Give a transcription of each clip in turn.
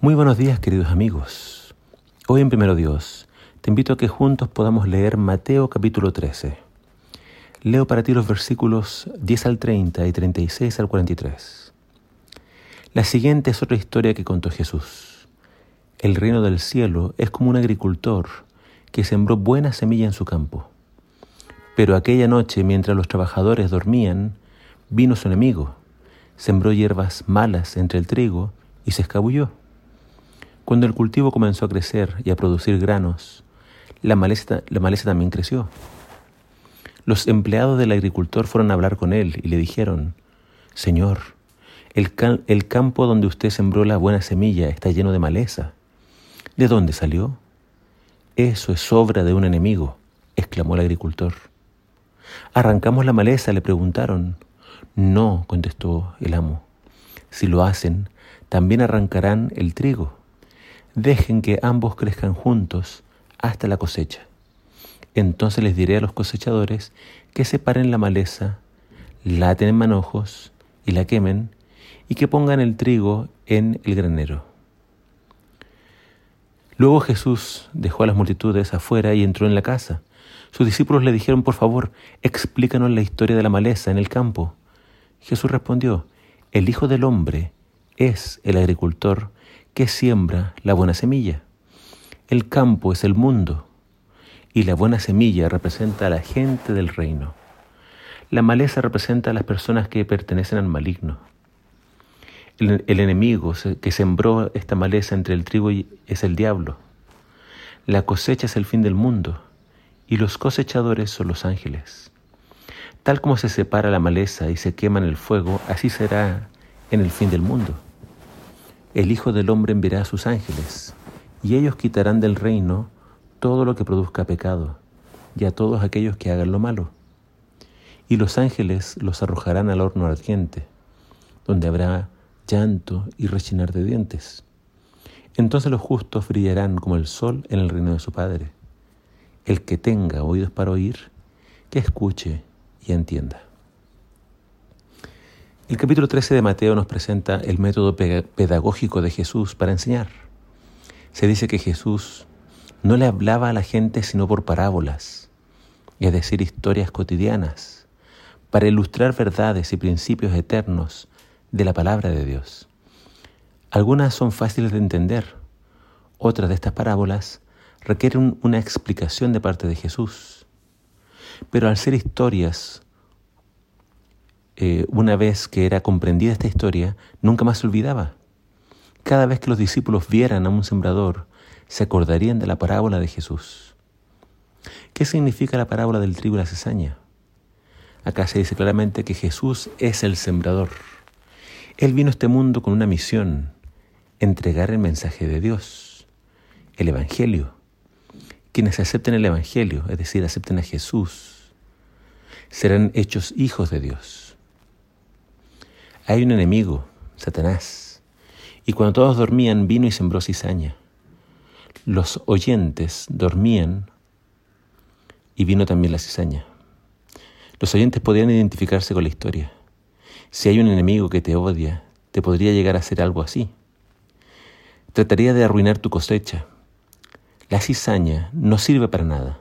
Muy buenos días queridos amigos. Hoy en Primero Dios te invito a que juntos podamos leer Mateo capítulo 13. Leo para ti los versículos 10 al 30 y 36 al 43. La siguiente es otra historia que contó Jesús. El reino del cielo es como un agricultor que sembró buena semilla en su campo. Pero aquella noche, mientras los trabajadores dormían, vino su enemigo, sembró hierbas malas entre el trigo y se escabulló. Cuando el cultivo comenzó a crecer y a producir granos, la maleza, la maleza también creció. Los empleados del agricultor fueron a hablar con él y le dijeron, Señor, el, el campo donde usted sembró la buena semilla está lleno de maleza. ¿De dónde salió? Eso es obra de un enemigo, exclamó el agricultor. ¿Arrancamos la maleza? le preguntaron. No, contestó el amo. Si lo hacen, también arrancarán el trigo dejen que ambos crezcan juntos hasta la cosecha. Entonces les diré a los cosechadores que separen la maleza, la aten en manojos y la quemen, y que pongan el trigo en el granero. Luego Jesús dejó a las multitudes afuera y entró en la casa. Sus discípulos le dijeron, por favor, explícanos la historia de la maleza en el campo. Jesús respondió, el Hijo del Hombre es el agricultor que siembra la buena semilla. El campo es el mundo y la buena semilla representa a la gente del reino. La maleza representa a las personas que pertenecen al maligno. El, enemigo que sembró esta maleza entre el trigo es el diablo. La cosecha es el fin del mundo y los cosechadores son los ángeles. Tal como se separa la maleza y se quema en el fuego, así será en el fin del mundo el Hijo del Hombre enviará a sus ángeles, y ellos quitarán del reino todo lo que produzca pecado, y a todos aquellos que hagan lo malo. Y los ángeles los arrojarán al horno ardiente, donde habrá llanto y rechinar de dientes. Entonces los justos brillarán como el sol en el reino de su Padre. El que tenga oídos para oír, que escuche y entienda. El capítulo 13 de Mateo nos presenta el método pedagógico de Jesús para enseñar. Se dice que Jesús no le hablaba a la gente sino por parábolas, es decir, historias cotidianas, para ilustrar verdades y principios eternos de la palabra de Dios. Algunas son fáciles de entender, otras de estas parábolas requieren una explicación de parte de Jesús. Pero al ser historias eh, una vez que era comprendida esta historia, nunca más se olvidaba. Cada vez que los discípulos vieran a un sembrador, se acordarían de la parábola de Jesús. ¿Qué significa la parábola del trigo y la cizaña? Acá se dice claramente que Jesús es el sembrador. Él vino a este mundo con una misión, entregar el mensaje de Dios, el Evangelio. Quienes acepten el Evangelio, es decir, acepten a Jesús, serán hechos hijos de Dios. Hay un enemigo, Satanás, y cuando todos dormían vino y sembró cizaña. Los oyentes dormían y vino también la cizaña. Los oyentes podían identificarse con la historia. Si hay un enemigo que te odia, te podría llegar a hacer algo así. Trataría de arruinar tu cosecha. La cizaña no sirve para nada.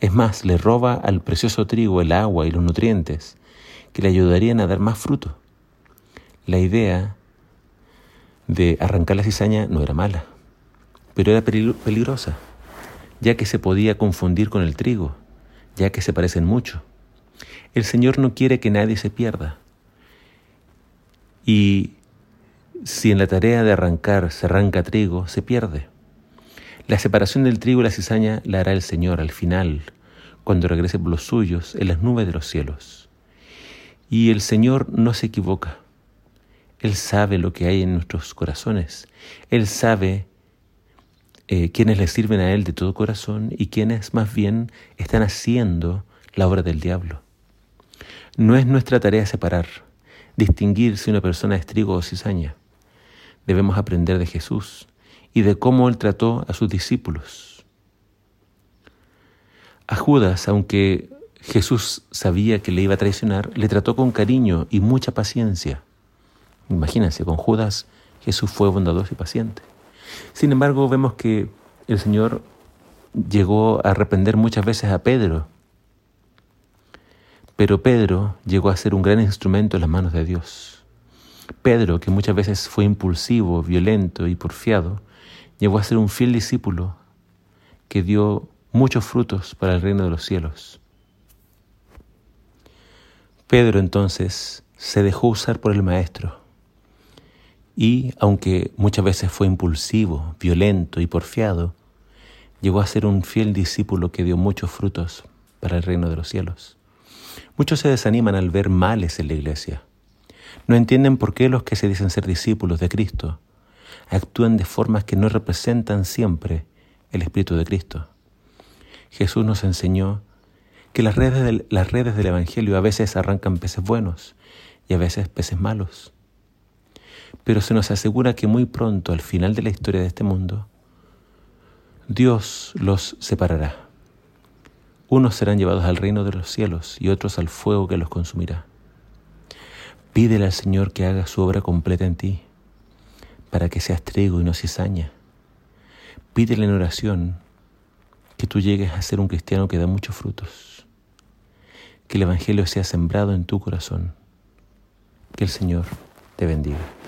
Es más, le roba al precioso trigo el agua y los nutrientes que le ayudarían a dar más fruto. La idea de arrancar la cizaña no era mala, pero era peligrosa, ya que se podía confundir con el trigo, ya que se parecen mucho. El Señor no quiere que nadie se pierda. Y si en la tarea de arrancar se arranca trigo, se pierde. La separación del trigo y la cizaña la hará el Señor al final, cuando regrese por los suyos en las nubes de los cielos. Y el Señor no se equivoca. Él sabe lo que hay en nuestros corazones. Él sabe eh, quiénes le sirven a Él de todo corazón y quiénes más bien están haciendo la obra del diablo. No es nuestra tarea separar, distinguir si una persona es trigo o cizaña. Debemos aprender de Jesús y de cómo Él trató a sus discípulos. A Judas, aunque Jesús sabía que le iba a traicionar, le trató con cariño y mucha paciencia. Imagínense, con Judas Jesús fue bondadoso y paciente. Sin embargo, vemos que el Señor llegó a arrepender muchas veces a Pedro, pero Pedro llegó a ser un gran instrumento en las manos de Dios. Pedro, que muchas veces fue impulsivo, violento y porfiado, llegó a ser un fiel discípulo que dio muchos frutos para el reino de los cielos. Pedro entonces se dejó usar por el Maestro y, aunque muchas veces fue impulsivo, violento y porfiado, llegó a ser un fiel discípulo que dio muchos frutos para el reino de los cielos. Muchos se desaniman al ver males en la iglesia. No entienden por qué los que se dicen ser discípulos de Cristo actúan de formas que no representan siempre el Espíritu de Cristo. Jesús nos enseñó que las redes, del, las redes del Evangelio a veces arrancan peces buenos y a veces peces malos. Pero se nos asegura que muy pronto, al final de la historia de este mundo, Dios los separará. Unos serán llevados al reino de los cielos y otros al fuego que los consumirá. Pídele al Señor que haga su obra completa en ti, para que seas trigo y no cizaña. Pídele en oración que tú llegues a ser un cristiano que da muchos frutos. Que el Evangelio sea sembrado en tu corazón. Que el Señor te bendiga.